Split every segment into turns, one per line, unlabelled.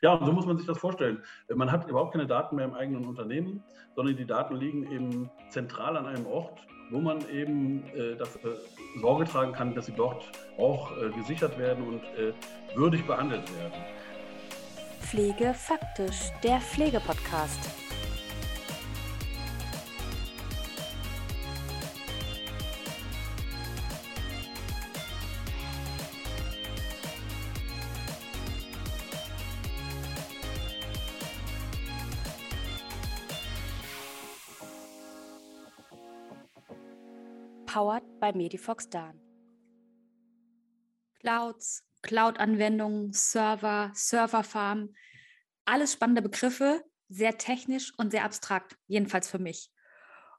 Ja, so muss man sich das vorstellen. Man hat überhaupt keine Daten mehr im eigenen Unternehmen, sondern die Daten liegen eben zentral an einem Ort, wo man eben äh, dafür Sorge tragen kann, dass sie dort auch äh, gesichert werden und äh, würdig behandelt werden.
Pflege faktisch, der Pflegepodcast. Powered by Medifox Dan. Clouds, Cloud-Anwendungen, Server, Serverfarm, alles spannende Begriffe, sehr technisch und sehr abstrakt, jedenfalls für mich.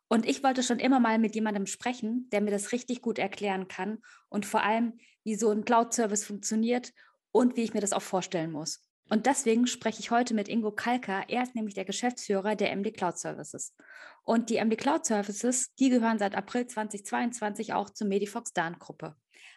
Und ich wollte schon immer mal mit jemandem sprechen, der mir das richtig gut erklären kann und vor allem, wie so ein Cloud-Service funktioniert und wie ich mir das auch vorstellen muss. Und deswegen spreche ich heute mit Ingo Kalker. Er ist nämlich der Geschäftsführer der MD Cloud Services. Und die MD Cloud Services, die gehören seit April 2022 auch zur Medifox Dan Gruppe.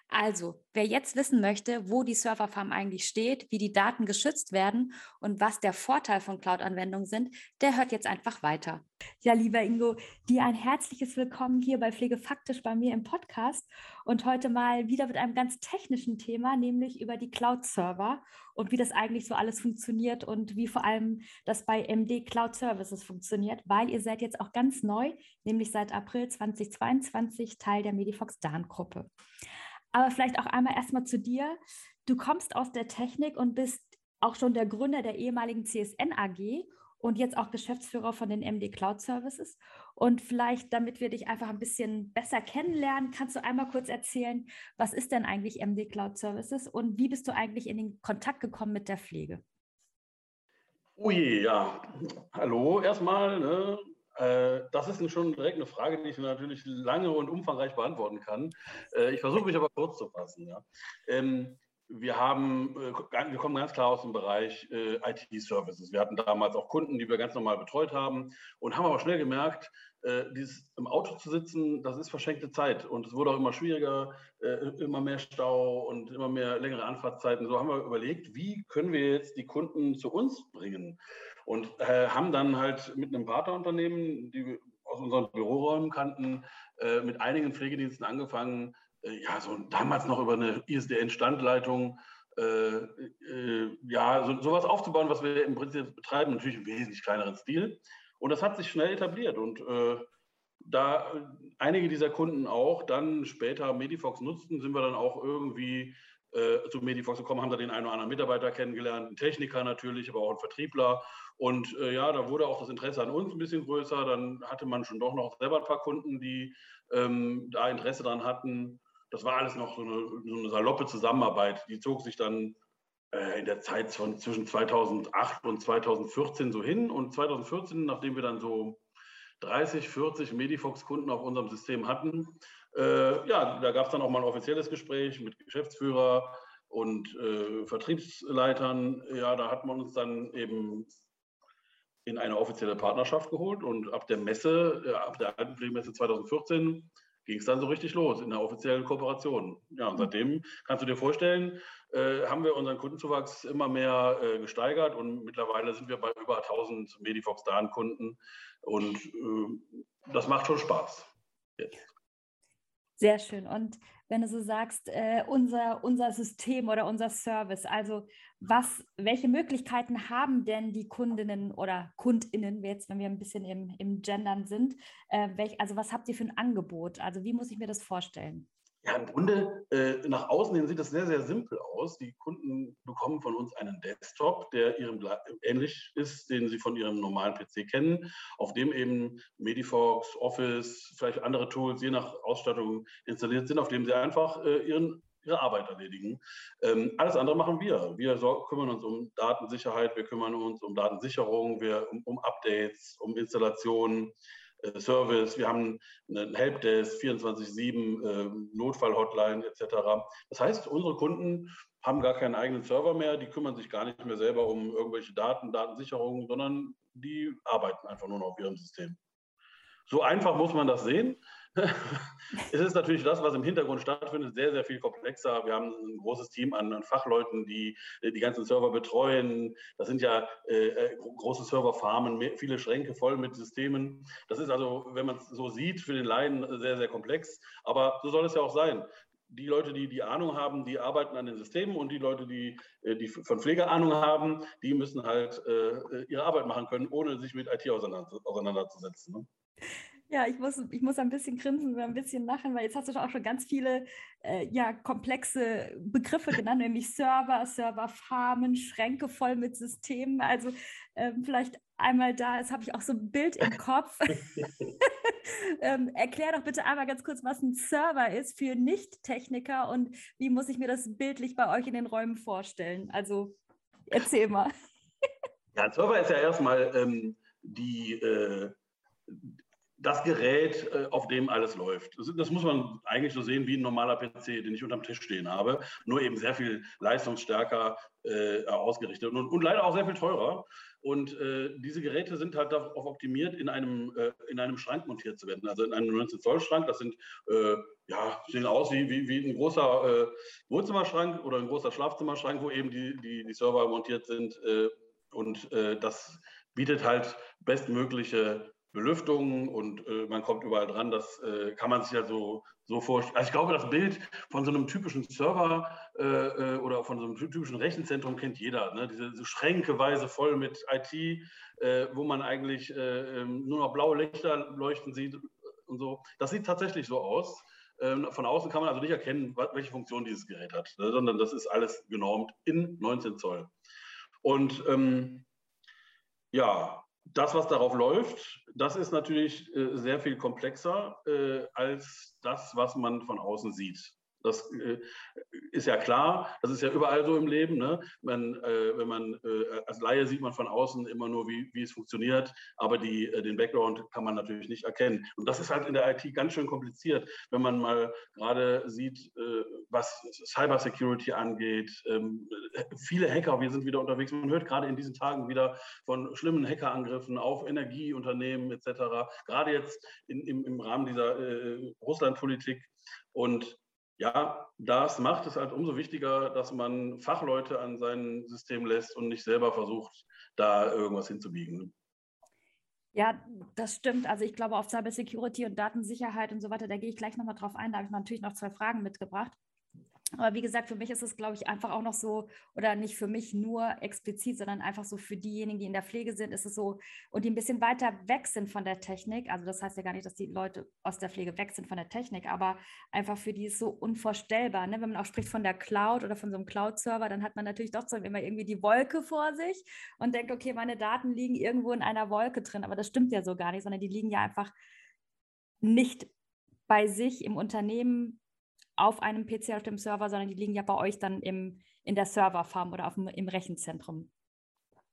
Also, wer jetzt wissen möchte, wo die Serverfarm eigentlich steht, wie die Daten geschützt werden und was der Vorteil von Cloud-Anwendungen sind, der hört jetzt einfach weiter. Ja, lieber Ingo, dir ein herzliches Willkommen hier bei Pflege faktisch bei mir im Podcast und heute mal wieder mit einem ganz technischen Thema, nämlich über die Cloud-Server und wie das eigentlich so alles funktioniert und wie vor allem das bei MD Cloud Services funktioniert, weil ihr seid jetzt auch ganz neu, nämlich seit April 2022 Teil der Medifox Dan-Gruppe. Aber vielleicht auch einmal erstmal zu dir. Du kommst aus der Technik und bist auch schon der Gründer der ehemaligen CSN AG und jetzt auch Geschäftsführer von den MD Cloud Services. Und vielleicht, damit wir dich einfach ein bisschen besser kennenlernen, kannst du einmal kurz erzählen, was ist denn eigentlich MD Cloud Services und wie bist du eigentlich in den Kontakt gekommen mit der Pflege?
Ui, ja. Hallo erstmal. Ne? Äh, das ist schon direkt eine Frage, die ich natürlich lange und umfangreich beantworten kann. Äh, ich versuche mich aber kurz zu fassen. Ja. Ähm, wir, haben, äh, wir kommen ganz klar aus dem Bereich IT-Services. Wir hatten damals auch Kunden, die wir ganz normal betreut haben und haben aber schnell gemerkt, dieses im Auto zu sitzen, das ist verschenkte Zeit. Und es wurde auch immer schwieriger, immer mehr Stau und immer mehr längere Anfahrtszeiten. So haben wir überlegt, wie können wir jetzt die Kunden zu uns bringen? Und äh, haben dann halt mit einem Partnerunternehmen, die wir aus unseren Büroräumen kannten, äh, mit einigen Pflegediensten angefangen, äh, ja, so damals noch über eine ISDN-Standleitung, äh, äh, ja, so, sowas aufzubauen, was wir im Prinzip betreiben, natürlich im wesentlich kleineren Stil. Und das hat sich schnell etabliert. Und äh, da einige dieser Kunden auch dann später Medifox nutzten, sind wir dann auch irgendwie äh, zu Medifox gekommen, haben da den einen oder anderen Mitarbeiter kennengelernt, einen Techniker natürlich, aber auch einen Vertriebler. Und äh, ja, da wurde auch das Interesse an uns ein bisschen größer. Dann hatte man schon doch noch selber ein paar Kunden, die ähm, da Interesse dran hatten. Das war alles noch so eine, so eine saloppe Zusammenarbeit. Die zog sich dann äh, in der Zeit von zwischen 2008 und 2014 so hin. Und 2014, nachdem wir dann so 30, 40 Medifox-Kunden auf unserem System hatten, äh, ja, da gab es dann auch mal ein offizielles Gespräch mit Geschäftsführer und äh, Vertriebsleitern. Ja, da hat man uns dann eben in eine offizielle Partnerschaft geholt und ab der Messe, äh, ab der Altenpflegemesse 2014 ging es dann so richtig los in der offiziellen Kooperation. Ja, und seitdem kannst du dir vorstellen, äh, haben wir unseren Kundenzuwachs immer mehr äh, gesteigert und mittlerweile sind wir bei über 1000 Medifox Dan-Kunden und äh, das macht schon Spaß. Jetzt.
Sehr schön. Und wenn du so sagst, äh, unser, unser System oder unser Service, also was, welche Möglichkeiten haben denn die Kundinnen oder KundInnen, jetzt, wenn wir ein bisschen im, im Gendern sind, äh, welch, also was habt ihr für ein Angebot? Also wie muss ich mir das vorstellen?
Ja, im Grunde äh, nach außen hin sieht das sehr, sehr simpel aus. Die Kunden bekommen von uns einen Desktop, der ihrem ähnlich ist, den sie von ihrem normalen PC kennen, auf dem eben Medifox, Office, vielleicht andere Tools, je nach Ausstattung installiert sind, auf dem sie einfach äh, ihren ihre Arbeit erledigen. Ähm, alles andere machen wir. Wir kümmern uns um Datensicherheit, wir kümmern uns um Datensicherung, wir um, um Updates, um Installationen. Service, wir haben einen Helpdesk, 24-7, äh, Notfall-Hotline etc. Das heißt, unsere Kunden haben gar keinen eigenen Server mehr, die kümmern sich gar nicht mehr selber um irgendwelche Daten, Datensicherung, sondern die arbeiten einfach nur noch auf ihrem System. So einfach muss man das sehen. Es ist natürlich das, was im Hintergrund stattfindet, sehr, sehr viel komplexer. Wir haben ein großes Team an, Fachleuten, die die ganzen Server betreuen. Das sind ja äh, äh große Serverfarmen, viele Schränke voll mit Systemen. Das ist also, wenn man es so sieht, für den Laien sehr, sehr komplex. Aber so soll es ja auch sein die Leute, die die Ahnung haben, die arbeiten an den Systemen und die Leute, die, äh, die von Pflege Ahnung haben, die müssen halt äh, ihre Arbeit machen können, ohne sich mit IT auseinanderzusetzen. Ne?
Ja, ich muss, ich muss ein bisschen grinsen und ein bisschen lachen, weil jetzt hast du auch schon ganz viele äh, ja, komplexe Begriffe genannt, nämlich Server, Serverfarmen, Schränke voll mit Systemen. Also ähm, vielleicht einmal da, jetzt habe ich auch so ein Bild im Kopf. ähm, erklär doch bitte einmal ganz kurz, was ein Server ist für Nicht-Techniker und wie muss ich mir das bildlich bei euch in den Räumen vorstellen? Also erzähl mal.
ja, ein Server ist ja erstmal ähm, die äh, das Gerät, äh, auf dem alles läuft. Das, muss man eigentlich so sehen wie ein normaler PC, den ich unterm Tisch stehen habe, nur eben sehr viel leistungsstärker äh, ausgerichtet und, und, leider auch sehr viel teurer. Und äh, diese Geräte sind halt darauf optimiert, in einem, äh, in einem Schrank montiert zu werden. Also in einem 19-Zoll-Schrank, das sind, äh, ja, sehen aus wie, wie, wie ein großer Wohnzimmerschrank oder ein großer Schlafzimmerschrank, wo eben die, die, die Server montiert sind. und das bietet halt bestmögliche Belüftung und äh, man kommt überall dran. Das äh, kann man sich ja so, so vorstellen. Also ich glaube, das Bild von so einem typischen Server äh, äh oder von so einem typischen Rechenzentrum kennt jeder. Ne? Diese, diese schränkeweise voll mit IT, äh, wo man eigentlich äh, ähm, nur noch blaue Lichter leuchten sieht und so. Das sieht tatsächlich so aus. Ähm, von außen kann man also nicht erkennen, welche Funktion dieses Gerät hat, ne? sondern das ist alles genormt in 19 Zoll. Und ähm, ja, das, was darauf läuft, das ist natürlich äh, sehr viel komplexer äh, als das, was man von außen sieht. Das äh, ist ja klar, das ist ja überall so im Leben. Ne? Man, äh, wenn man äh, als Laie sieht man von außen immer nur, wie, wie es funktioniert, aber die, äh, den Background kann man natürlich nicht erkennen. Und das ist halt in der IT ganz schön kompliziert, wenn man mal gerade sieht, äh, was Cybersecurity angeht. Ähm, viele Hacker, wir sind wieder unterwegs. Man hört gerade in diesen Tagen wieder von schlimmen Hackerangriffen auf Energieunternehmen etc. Gerade jetzt in, im, im Rahmen dieser äh, Russlandpolitik. Und ja, das macht es halt umso wichtiger, dass man Fachleute an sein System lässt und nicht selber versucht, da irgendwas hinzubiegen.
Ja, das stimmt. Also ich glaube auf Cybersecurity und Datensicherheit und so weiter, da gehe ich gleich nochmal drauf ein. Da habe ich natürlich noch zwei Fragen mitgebracht. Aber wie gesagt, für mich ist es, glaube ich, einfach auch noch so, oder nicht für mich nur explizit, sondern einfach so für diejenigen, die in der Pflege sind, ist es so, und die ein bisschen weiter weg sind von der Technik. Also das heißt ja gar nicht, dass die Leute aus der Pflege weg sind von der Technik, aber einfach für die ist so unvorstellbar. Ne? Wenn man auch spricht von der Cloud oder von so einem Cloud-Server, dann hat man natürlich doch so immer irgendwie die Wolke vor sich und denkt, okay, meine Daten liegen irgendwo in einer Wolke drin. Aber das stimmt ja so gar nicht, sondern die liegen ja einfach nicht bei sich im Unternehmen auf einem PC auf dem Server, sondern die liegen ja bei euch dann im, in der Serverfarm oder auf dem, im Rechenzentrum.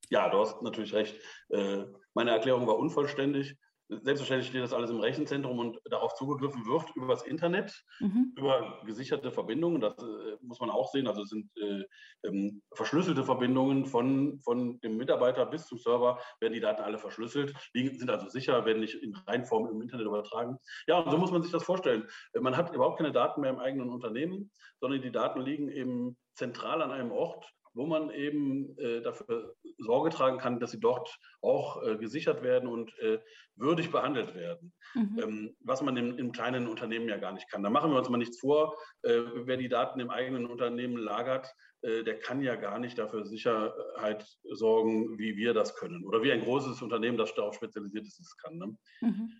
Ja, du hast natürlich recht. Äh, meine Erklärung war unvollständig. Selbstverständlich steht das alles im Rechenzentrum und darauf zugegriffen wird über das Internet, mhm. über gesicherte Verbindungen. Das äh, muss man auch sehen. Also es sind äh, ähm, verschlüsselte Verbindungen von, von dem Mitarbeiter bis zum Server, werden die Daten alle verschlüsselt, die sind also sicher, werden nicht in Reinform im Internet übertragen. Ja, und so muss man sich das vorstellen. Äh, man hat überhaupt keine Daten mehr im eigenen Unternehmen, sondern die Daten liegen eben zentral an einem Ort wo man eben äh, dafür Sorge tragen kann, dass sie dort auch äh, gesichert werden und äh, würdig behandelt werden, mhm. ähm, was man im, im, kleinen Unternehmen ja gar nicht kann. Da machen wir uns mal nichts vor, äh, wer die Daten im eigenen Unternehmen lagert, äh, der kann ja gar nicht dafür Sicherheit sorgen, wie wir das können oder wie ein großes Unternehmen, das darauf spezialisiert ist, es kann. Ne? Mhm.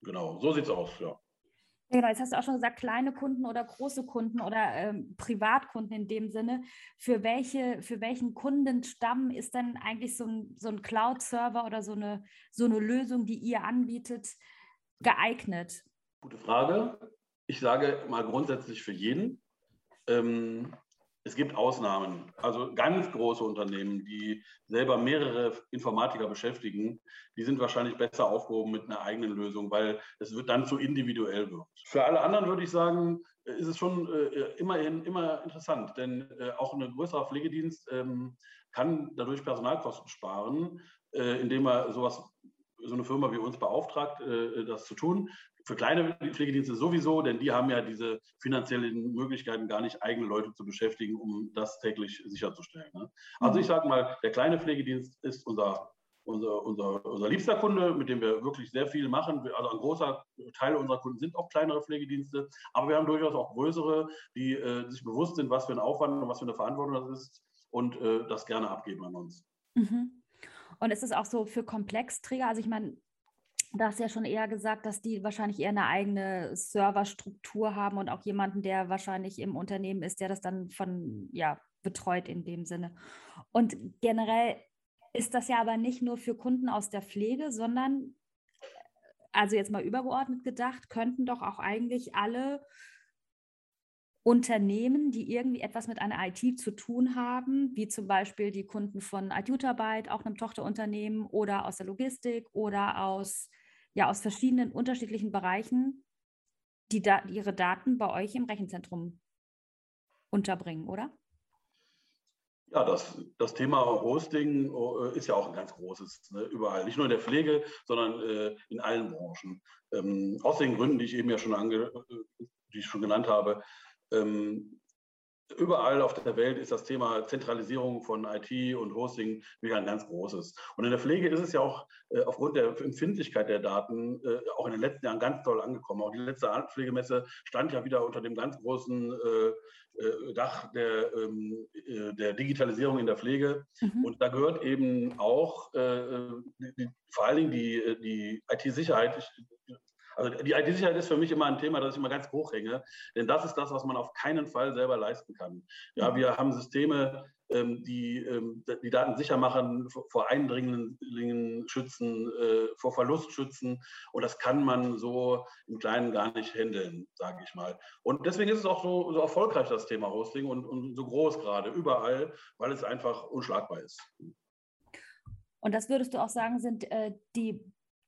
Genau, so sieht es aus, ja.
Genau, jetzt hast du auch schon gesagt, kleine Kunden oder große Kunden oder ähm, Privatkunden in dem Sinne. Für, welche, für welchen Kundenstamm ist denn eigentlich so ein, so ein Cloud-Server oder so eine, so eine Lösung, die ihr anbietet, geeignet?
Gute Frage. Ich sage mal grundsätzlich für jeden. Ähm, es gibt Ausnahmen. Also ganz große Unternehmen, die selber mehrere Informatiker beschäftigen, die sind wahrscheinlich besser aufgehoben mit einer eigenen Lösung, weil es wird dann zu individuell wird. Für alle anderen würde ich sagen, ist es schon äh, immerhin immer interessant, denn äh, auch ein größerer Pflegedienst ähm, kann dadurch Personalkosten sparen, äh, indem er sowas so eine Firma wie uns beauftragt, äh, das zu tun. Für kleine Pflegedienste sowieso, denn die haben ja diese finanziellen Möglichkeiten, gar nicht eigene Leute zu beschäftigen, um das täglich sicherzustellen. Ne? Also ich mhm. sage mal, der kleine Pflegedienst ist unser, unser, unser, unser liebster Kunde, mit dem wir wirklich sehr viel machen. Also ein großer Teil unserer Kunden sind auch kleinere Pflegedienste, aber wir haben durchaus auch größere, die äh, sich bewusst sind, was für ein Aufwand und was für eine Verantwortung das ist und äh, das gerne abgeben an uns.
Mhm. Und ist es auch so für Komplexträger? Also ich meine, da hast du ja schon eher gesagt, dass die wahrscheinlich eher eine eigene Serverstruktur haben und auch jemanden, der wahrscheinlich im Unternehmen ist, der das dann von, ja, betreut in dem Sinne. Und generell ist das ja aber nicht nur für Kunden aus der Pflege, sondern, also jetzt mal übergeordnet gedacht, könnten doch auch eigentlich alle Unternehmen, die irgendwie etwas mit einer IT zu tun haben, wie zum Beispiel die Kunden von Adjutarbeit, auch einem Tochterunternehmen oder aus der Logistik oder aus, ja, aus verschiedenen unterschiedlichen Bereichen, die da, ihre Daten bei euch im Rechenzentrum unterbringen, oder?
Ja, das, das Thema Hosting äh, ist ja auch ein ganz großes, ne, überall. Nicht nur in der Pflege, sondern äh, in allen Branchen. Ähm, aus den Gründen, die ich eben ja schon, ange, äh, die ich schon genannt habe, ähm, überall auf der Welt ist das Thema Zentralisierung von IT und Hosting wieder ein ganz großes. Und in der Pflege ist es ja auch äh, aufgrund der Empfindlichkeit der Daten äh, auch in den letzten Jahren ganz toll angekommen. Auch die letzte Pflegemesse stand ja wieder unter dem ganz großen äh, äh Dach der, ähm, äh, der, Digitalisierung in der Pflege. Mhm. Und da gehört eben auch äh, die, vor allen Dingen die, die IT-Sicherheit. Also die IT-Sicherheit ist für mich immer ein Thema, das ich immer ganz hoch hänge, denn das ist das, was man auf keinen Fall selber leisten kann. Ja, mhm. wir haben Systeme, ähm, die ähm, die Daten sicher machen, vor Eindringlingen schützen, äh, vor Verlust schützen und das kann man so im Kleinen gar nicht handeln, sage ich mal. Und deswegen ist es auch so, so erfolgreich, das Thema Hosting und, und so groß gerade, überall, weil es einfach unschlagbar ist.
Und das würdest du auch sagen, sind äh, die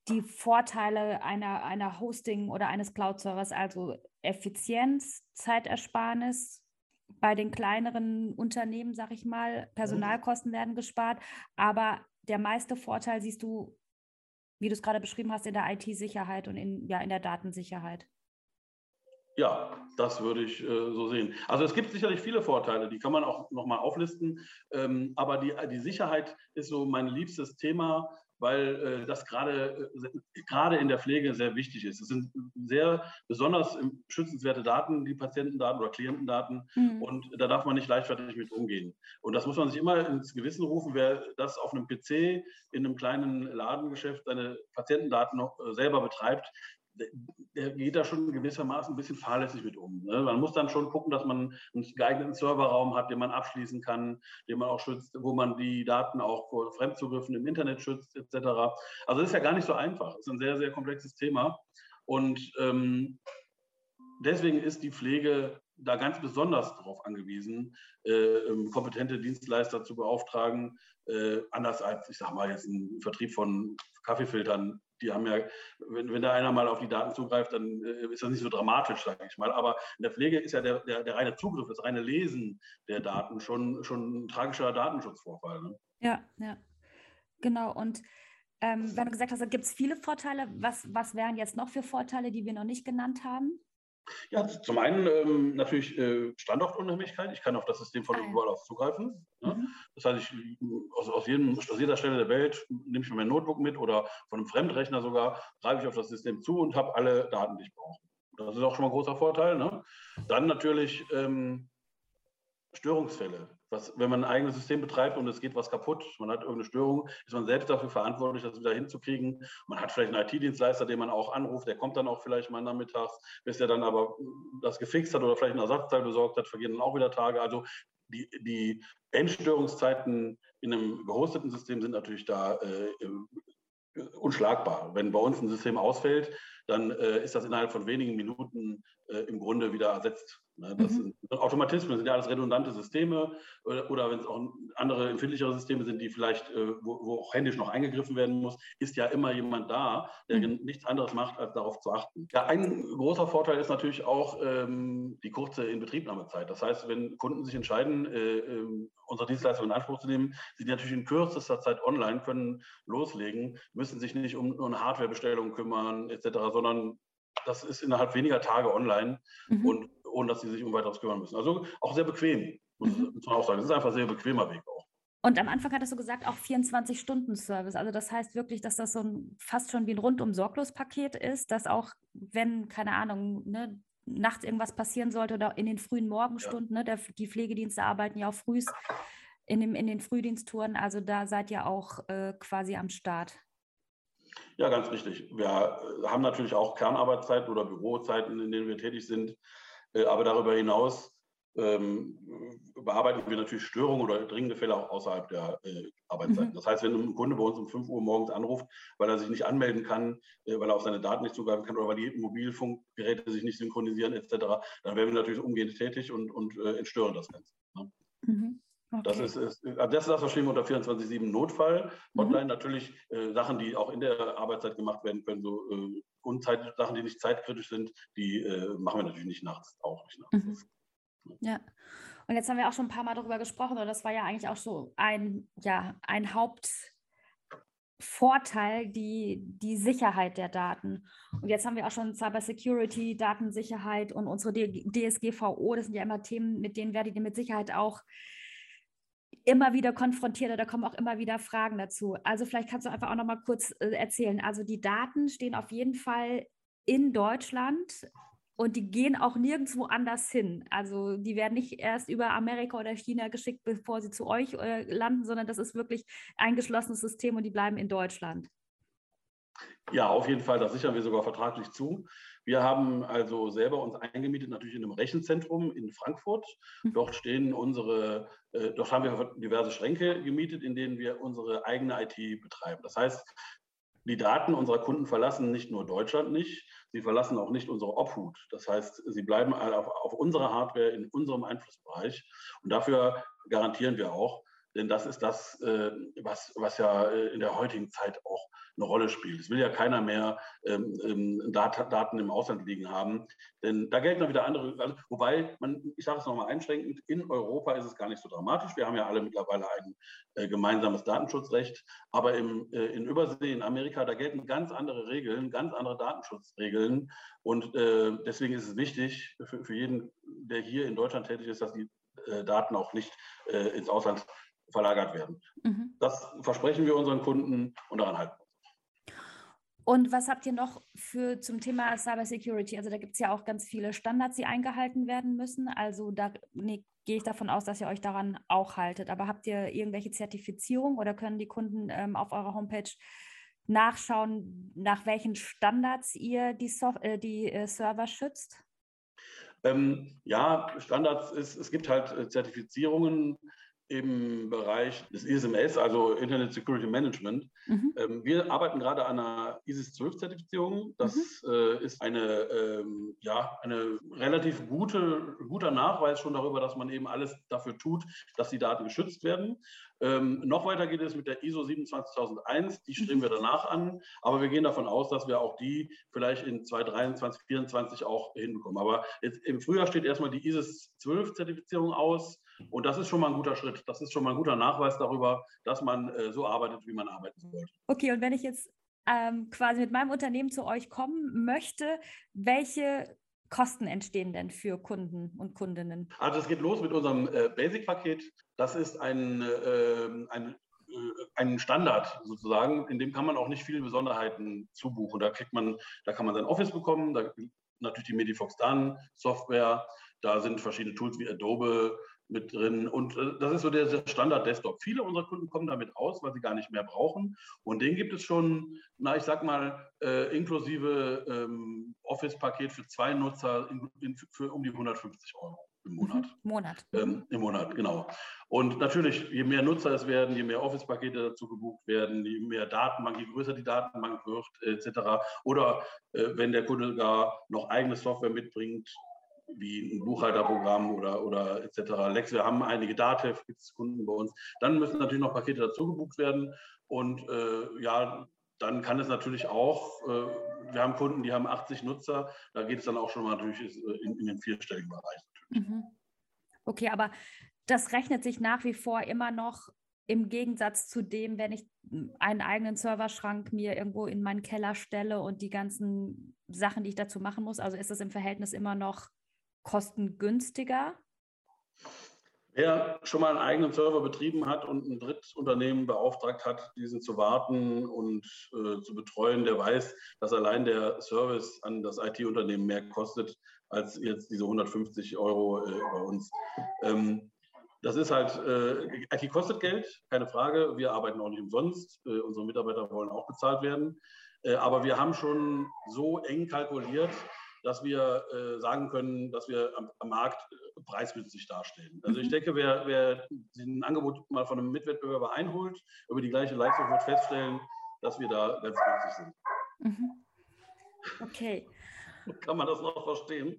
die Vorteile einer, einer Hosting oder eines Cloud-Servers, also Effizienz, Zeitersparnis bei den kleineren Unternehmen, sag ich mal, Personalkosten werden gespart, aber der meiste Vorteil siehst du, wie du es gerade beschrieben hast, in der IT-Sicherheit und in, ja, in der Datensicherheit.
Ja, das würde ich äh, so sehen. Also es gibt sicherlich viele Vorteile, die kann man auch nochmal auflisten. Ähm, aber die, die Sicherheit ist so mein liebstes Thema, weil äh, das gerade äh, gerade in der Pflege sehr wichtig ist. Es sind sehr besonders schützenswerte Daten, die Patientendaten oder Klientendaten, mhm. und da darf man nicht leichtfertig mit umgehen. Und das muss man sich immer ins Gewissen rufen, wer das auf einem PC in einem kleinen Ladengeschäft seine Patientendaten noch äh, selber betreibt, der geht da schon gewissermaßen ein bisschen fahrlässig mit um. Ne? Man muss dann schon gucken, dass man einen geeigneten Serverraum hat, den man abschließen kann, den man auch schützt, wo man die Daten auch vor Fremdzugriffen im Internet schützt, etc. Also das ist ja gar nicht so einfach. Das ist ein sehr, sehr komplexes Thema. Und ähm, deswegen ist die Pflege da ganz besonders darauf angewiesen, äh, ähm, kompetente Dienstleister zu beauftragen, äh, anders als, ich sage mal, jetzt ein Vertrieb von Kaffeefiltern die haben ja, wenn, wenn da einer mal auf die Daten zugreift, dann äh, ist das nicht so dramatisch, sage ich mal. Aber in der Pflege ist ja der, der, der, reine Zugriff, das reine Lesen der Daten schon, schon ein tragischer Datenschutzvorfall. Ne?
Ja, ja, genau. Und ähm, wenn du gesagt hast, gibt es viele Vorteile, was, was wären jetzt noch für Vorteile, die wir noch nicht genannt haben?
Ja, zum einen ähm, natürlich äh, Standortunheimlichkeit. Ich kann auf das System von ah, überall aus zugreifen. Ja? Mhm. Das heißt, ich, aus, aus, jedem, aus jeder Stelle der Welt nehme ich mir mein Notebook mit oder von einem Fremdrechner sogar, greife ich auf das System zu und habe alle Daten, die ich brauche. Das ist auch schon mal ein großer Vorteil. Ne? Dann natürlich ähm, Störungsfälle. Was, wenn man ein eigenes System betreibt und es geht was kaputt, man hat irgendeine Störung, ist man selbst dafür verantwortlich, das wieder hinzukriegen. Man hat vielleicht einen IT-Dienstleister, den man auch anruft, der kommt dann auch vielleicht mal nachmittags, bis er dann aber das gefixt hat oder vielleicht ein Ersatzteil besorgt hat, vergehen dann auch wieder Tage. Also die, die Endstörungszeiten in einem gehosteten System sind natürlich da äh, unschlagbar. Wenn bei uns ein System ausfällt, dann äh, ist das innerhalb von wenigen Minuten äh, im Grunde wieder ersetzt Ne? Das mhm. sind Automatismen, sind ja alles redundante Systeme oder, oder wenn es auch andere empfindlichere Systeme sind, die vielleicht, äh, wo, wo, auch händisch noch eingegriffen werden muss, ist ja immer jemand da, der mhm. nichts anderes macht, als darauf zu achten. Ja, ein großer Vorteil ist natürlich auch ähm, die kurze Inbetriebnahmezeit. Das heißt, wenn Kunden sich entscheiden, äh, äh, unsere Dienstleistung in Anspruch zu nehmen, sind die natürlich in kürzester Zeit online, können loslegen, müssen sich nicht um, um eine Hardwarebestellung kümmern etc., sondern das ist innerhalb weniger Tage online mhm. und ohne dass sie sich um weiteres kümmern müssen. Also auch sehr bequem, muss, mhm. muss man auch sagen. Es ist einfach ein sehr bequemer Weg auch.
Und am Anfang hattest du gesagt, auch 24-Stunden-Service. Also das heißt wirklich, dass das so ein fast schon wie ein rundum sorglos Paket ist, dass auch, wenn, keine Ahnung, ne, nachts irgendwas passieren sollte oder in den frühen Morgenstunden, ja. ne, der, die Pflegedienste arbeiten ja auch früh in, in den Frühdiensttouren, also da seid ihr auch äh, quasi am Start.
Ja, ganz richtig. Wir äh, haben natürlich auch Kernarbeitszeiten oder Bürozeiten, in denen wir tätig sind. Äh, aber darüber hinaus ähm, bearbeiten wir natürlich Störungen oder dringende Fälle auch außerhalb der äh, Arbeitszeiten. Mhm. Das heißt, wenn ein Kunde bei uns um 5 Uhr morgens anruft, weil er sich nicht anmelden kann, äh, weil er auf seine Daten nicht zugreifen kann oder weil die Mobilfunkgeräte sich nicht synchronisieren etc., dann werden wir natürlich umgehend tätig und, und äh, entstören das Ganze. Ne? Mhm. Okay. Das, ist, ist, das ist das, was wir unter 24-7 Notfall. Mhm. Hotline mhm. natürlich äh, Sachen, die auch in der Arbeitszeit gemacht werden können, so äh, Unzeit, Sachen, die nicht zeitkritisch sind, die äh, machen wir natürlich nicht nachts, auch nicht nachts.
Mhm. Ja. Und jetzt haben wir auch schon ein paar Mal darüber gesprochen, und das war ja eigentlich auch so ein, ja, ein Hauptvorteil, die, die Sicherheit der Daten. Und jetzt haben wir auch schon Cyber Security, Datensicherheit und unsere DSGVO. Das sind ja immer Themen, mit denen werdet ihr mit Sicherheit auch immer wieder konfrontiert oder da kommen auch immer wieder Fragen dazu. Also vielleicht kannst du einfach auch noch mal kurz äh, erzählen. Also die Daten stehen auf jeden Fall in Deutschland und die gehen auch nirgendwo anders hin. Also die werden nicht erst über Amerika oder China geschickt, bevor sie zu euch äh, landen, sondern das ist wirklich ein geschlossenes System und die bleiben in Deutschland.
Ja, auf jeden Fall. Das sichern wir sogar vertraglich zu. Wir haben also selber uns eingemietet, natürlich in einem Rechenzentrum in Frankfurt. Mhm. Dort stehen unsere, äh, dort haben wir diverse Schränke gemietet, in denen wir unsere eigene IT betreiben. Das heißt, die Daten unserer Kunden verlassen nicht nur Deutschland nicht, sie verlassen auch nicht unsere Obhut. Das heißt, sie bleiben auf, auf unserer Hardware in unserem Einflussbereich. Und dafür garantieren wir auch, denn das ist das, äh, was, was ja äh, in der heutigen Zeit auch eine Rolle spielt. Es will ja keiner mehr ähm, ähm, Dat Daten im Ausland liegen haben, denn da gelten dann wieder andere, also, wobei, man, ich sage es nochmal einschränkend, in Europa ist es gar nicht so dramatisch. Wir haben ja alle mittlerweile ein äh, gemeinsames Datenschutzrecht, aber im, in Übersee, in Amerika, da gelten ganz andere Regeln, ganz andere Datenschutzregeln und deswegen ist es wichtig für, für, jeden, der hier in Deutschland tätig ist, dass die Daten auch nicht ins Ausland verlagert werden. Mhm. Das versprechen wir unseren Kunden und daran halten
und was habt ihr noch für zum Thema Cyber Security? Also da gibt es ja auch ganz viele Standards, die eingehalten werden müssen. Also da nee, gehe ich davon aus, dass ihr euch daran auch haltet. Aber habt ihr irgendwelche Zertifizierung oder können die Kunden ähm, auf eurer Homepage nachschauen, nach welchen Standards ihr die, Sof äh, die äh, Server schützt?
Ähm, ja, Standards ist, es gibt halt äh, Zertifizierungen im Bereich des ISMS, also Internet Security Management. Mhm. Ähm, wir arbeiten gerade an einer ISIS 12 Zertifizierung. Das mhm. äh, ist eine, ähm, ja, eine relativ gute, guter Nachweis schon darüber, dass man eben alles dafür tut, dass die Daten geschützt werden. Ähm, noch weiter geht es mit der ISO 27001, die streben wir danach an, aber wir gehen davon aus, dass wir auch die vielleicht in 2023, 2024 auch hinbekommen. Aber jetzt im Frühjahr steht erstmal die ISIS 12 Zertifizierung aus. Und das ist schon mal ein guter Schritt. Das ist schon mal ein guter Nachweis darüber, dass man äh, so arbeitet, wie man arbeiten sollte.
Okay, und wenn ich jetzt ähm, quasi mit meinem Unternehmen zu euch kommen möchte, welche Kosten entstehen denn für Kunden und Kundinnen?
Also es geht los mit unserem äh, Basic-Paket. Das ist ein, äh, ein äh, ein Standard sozusagen, in dem kann man auch nicht viele Besonderheiten zubuchen. Da kriegt man, da kann man sein Office bekommen, da natürlich die Medifox Dan Software, da sind verschiedene Tools wie Adobe, mit drin. Und äh, das ist so der, der Standard-Desktop. Viele unserer Kunden kommen damit aus, weil sie gar nicht mehr brauchen. Und den gibt es schon, na, ich sag mal, äh, inklusive ähm, Office-Paket für zwei Nutzer in, in, für um die 150 Euro im mhm. Monat.
Monat.
Ähm, Im Monat, genau. Und natürlich, je mehr Nutzer es werden, je mehr Office-Pakete dazu gebucht werden, je mehr Datenbank, je größer die Datenbank wird, etc. Oder äh, wenn der Kunde gar noch eigene Software mitbringt, wie ein Buchhalterprogramm oder, oder etc. Lex, wir haben einige Datev, gibt es Kunden bei uns. Dann müssen natürlich noch Pakete dazu gebucht werden. Und äh, ja, dann kann es natürlich auch, äh, wir haben Kunden, die haben 80 Nutzer, da geht es dann auch schon mal natürlich in, in den vierstelligen Bereich. Mhm.
Okay, aber das rechnet sich nach wie vor immer noch im Gegensatz zu dem, wenn ich einen eigenen Serverschrank mir irgendwo in meinen Keller stelle und die ganzen Sachen, die ich dazu machen muss. Also ist das im Verhältnis immer noch kostengünstiger?
Wer schon mal einen eigenen Server betrieben hat und ein Drittunternehmen beauftragt hat, diesen zu warten und äh, zu betreuen, der weiß, dass allein der Service an das IT-Unternehmen mehr kostet als jetzt diese 150 Euro äh, bei uns. Ähm, das ist halt, äh, IT kostet Geld, keine Frage. Wir arbeiten auch nicht umsonst. Äh, unsere Mitarbeiter wollen auch bezahlt werden. Äh, aber wir haben schon so eng kalkuliert, dass wir äh, sagen können, dass wir am, am Markt äh, preisgünstig dastehen. Also ich mhm. denke, wer, wer ein Angebot mal von einem Mitwettbewerber einholt, über die gleiche Leistung wird feststellen, dass wir da ganz günstig sind.
Mhm. Okay.
Kann man das noch verstehen?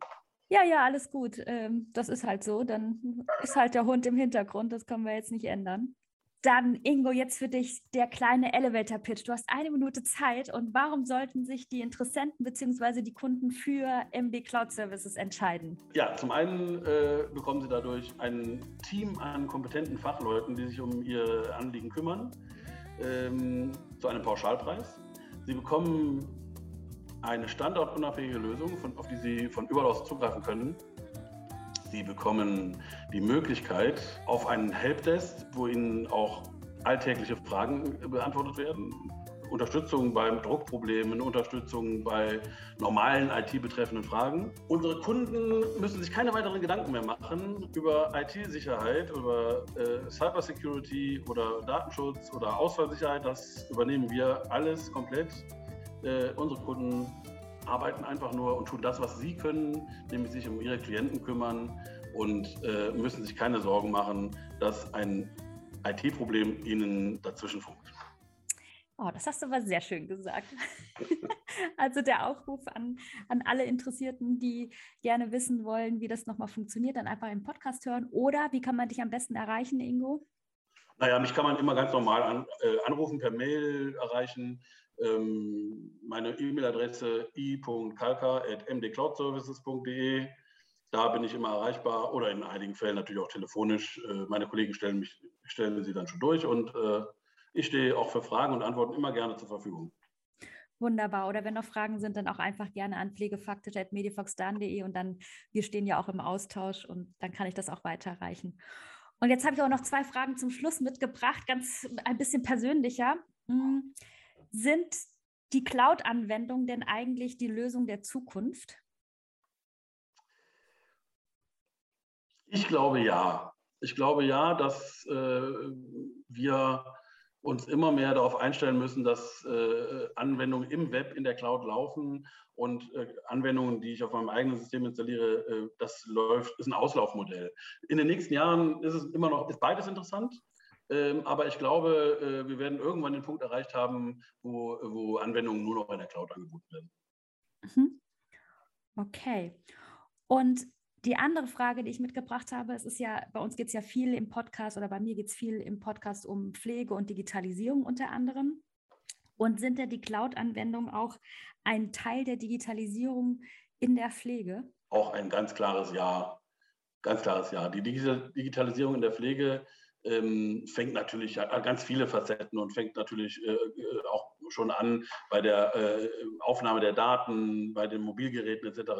Ja, ja, alles gut. Ähm, das ist halt so. Dann ist halt der Hund im Hintergrund. Das können wir jetzt nicht ändern. Dann, Ingo, jetzt für dich der kleine Elevator-Pitch. Du hast eine Minute Zeit. Und warum sollten sich die Interessenten bzw. die Kunden für MB Cloud Services entscheiden?
Ja, zum einen äh, bekommen sie dadurch ein Team an kompetenten Fachleuten, die sich um ihr Anliegen kümmern, ähm, zu einem Pauschalpreis. Sie bekommen eine standortunabhängige Lösung, von, auf die Sie von überall aus zugreifen können. Sie bekommen die Möglichkeit auf einen Helpdesk, wo Ihnen auch alltägliche Fragen beantwortet werden. Unterstützung beim Druckproblemen, Unterstützung bei normalen IT-betreffenden Fragen. Unsere Kunden müssen sich keine weiteren Gedanken mehr machen über IT-Sicherheit, über äh, Cybersecurity oder Datenschutz oder Ausfallsicherheit. Das übernehmen wir alles komplett. Äh, unsere Kunden arbeiten einfach nur und tun das, was sie können, nämlich sich um ihre Klienten kümmern und äh, müssen sich keine Sorgen machen, dass ein IT-Problem ihnen dazwischen funkt.
Oh, das hast du aber sehr schön gesagt. also der Aufruf an, an alle Interessierten, die gerne wissen wollen, wie das nochmal funktioniert, dann einfach im Podcast hören. Oder wie kann man dich am besten erreichen, Ingo?
Naja, mich kann man immer ganz normal an, äh, anrufen, per Mail erreichen. Ähm, meine E-Mail-Adresse i.kalka.mdcloudservices.de. Da bin ich immer erreichbar oder in einigen Fällen natürlich auch telefonisch. Äh, meine Kollegen stellen, mich, stellen sie dann schon durch und äh, ich stehe auch für Fragen und Antworten immer gerne zur Verfügung.
Wunderbar. Oder wenn noch Fragen sind, dann auch einfach gerne an pflegefaktisch.medifoxdan.de und dann, wir stehen ja auch im Austausch und dann kann ich das auch weiterreichen. Und jetzt habe ich auch noch zwei Fragen zum Schluss mitgebracht, ganz ein bisschen persönlicher. Hm. Sind die Cloud-Anwendungen denn eigentlich die Lösung der Zukunft?
Ich glaube ja. Ich glaube ja, dass äh, wir uns immer mehr darauf einstellen müssen, dass äh, Anwendungen im Web in der Cloud laufen und äh, Anwendungen, die ich auf meinem eigenen System installiere, äh, das läuft, ist ein Auslaufmodell. In den nächsten Jahren ist es immer noch, ist beides interessant. Ähm, aber ich glaube, äh, wir werden irgendwann den Punkt erreicht haben, wo, wo Anwendungen nur noch in der Cloud angeboten werden.
Mhm. Okay. Und die andere Frage, die ich mitgebracht habe, es ist ja, bei uns geht es ja viel im Podcast oder bei mir geht es viel im Podcast um Pflege und Digitalisierung unter anderem. Und sind denn die Cloud-Anwendungen auch ein Teil der Digitalisierung in der Pflege?
Auch ein ganz klares Ja. Ganz klares Ja. Die Digitalisierung in der Pflege ähm, fängt natürlich an ganz viele Facetten und fängt natürlich äh, äh, auch schon an bei der äh, Aufnahme der Daten, bei den Mobilgeräten etc.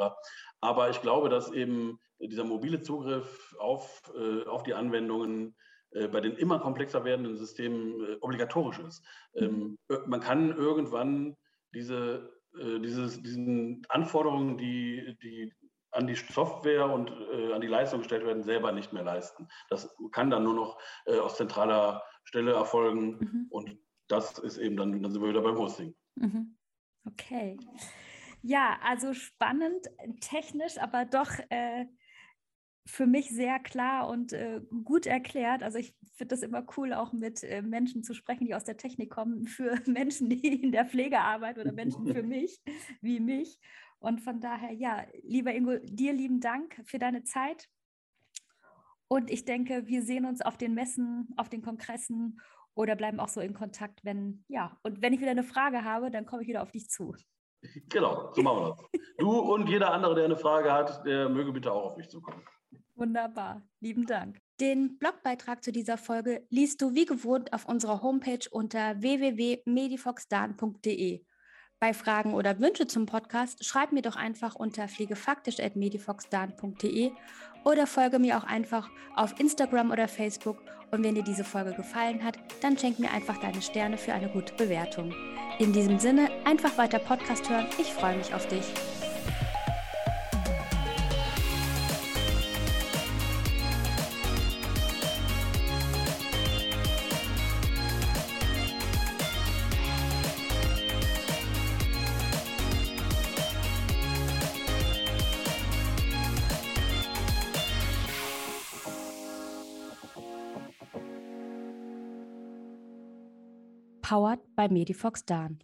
Aber ich glaube, dass eben dieser mobile Zugriff auf, äh, auf die Anwendungen äh, bei den immer komplexer werdenden Systemen äh, obligatorisch ist. Ähm, man kann irgendwann diese, dieses, diesen Anforderungen, die, die an die Software und äh, an die Leistung gestellt werden, selber nicht mehr leisten. Das kann dann nur noch äh, aus zentraler Stelle erfolgen mhm. und das ist eben dann, dann sind wir wieder beim Hosting.
Mhm. Okay. Ja, also spannend, technisch, aber doch äh, für mich sehr klar und äh, gut erklärt. Also ich finde das immer cool, auch mit äh, Menschen zu sprechen, die aus der Technik kommen, für Menschen, die in der Pflege arbeiten oder Menschen für mich, wie mich. Und von daher, ja, lieber Ingo, dir lieben Dank für deine Zeit. Und ich denke, wir sehen uns auf den Messen, auf den Kongressen oder bleiben auch so in Kontakt, wenn, ja, und wenn ich wieder eine Frage habe, dann komme ich wieder auf dich zu.
Genau, so machen wir das. Du und jeder andere, der eine Frage hat, der möge bitte auch auf mich zukommen.
Wunderbar, lieben Dank. Den Blogbeitrag zu dieser Folge liest du wie gewohnt auf unserer Homepage unter www.medifoxdan.de. Bei Fragen oder Wünsche zum Podcast schreib mir doch einfach unter pflegefaktisch.medifoxdan.de oder folge mir auch einfach auf Instagram oder Facebook. Und wenn dir diese Folge gefallen hat, dann schenk mir einfach deine Sterne für eine gute Bewertung. In diesem Sinne, einfach weiter Podcast hören. Ich freue mich auf dich. Powered by Medifox Dan.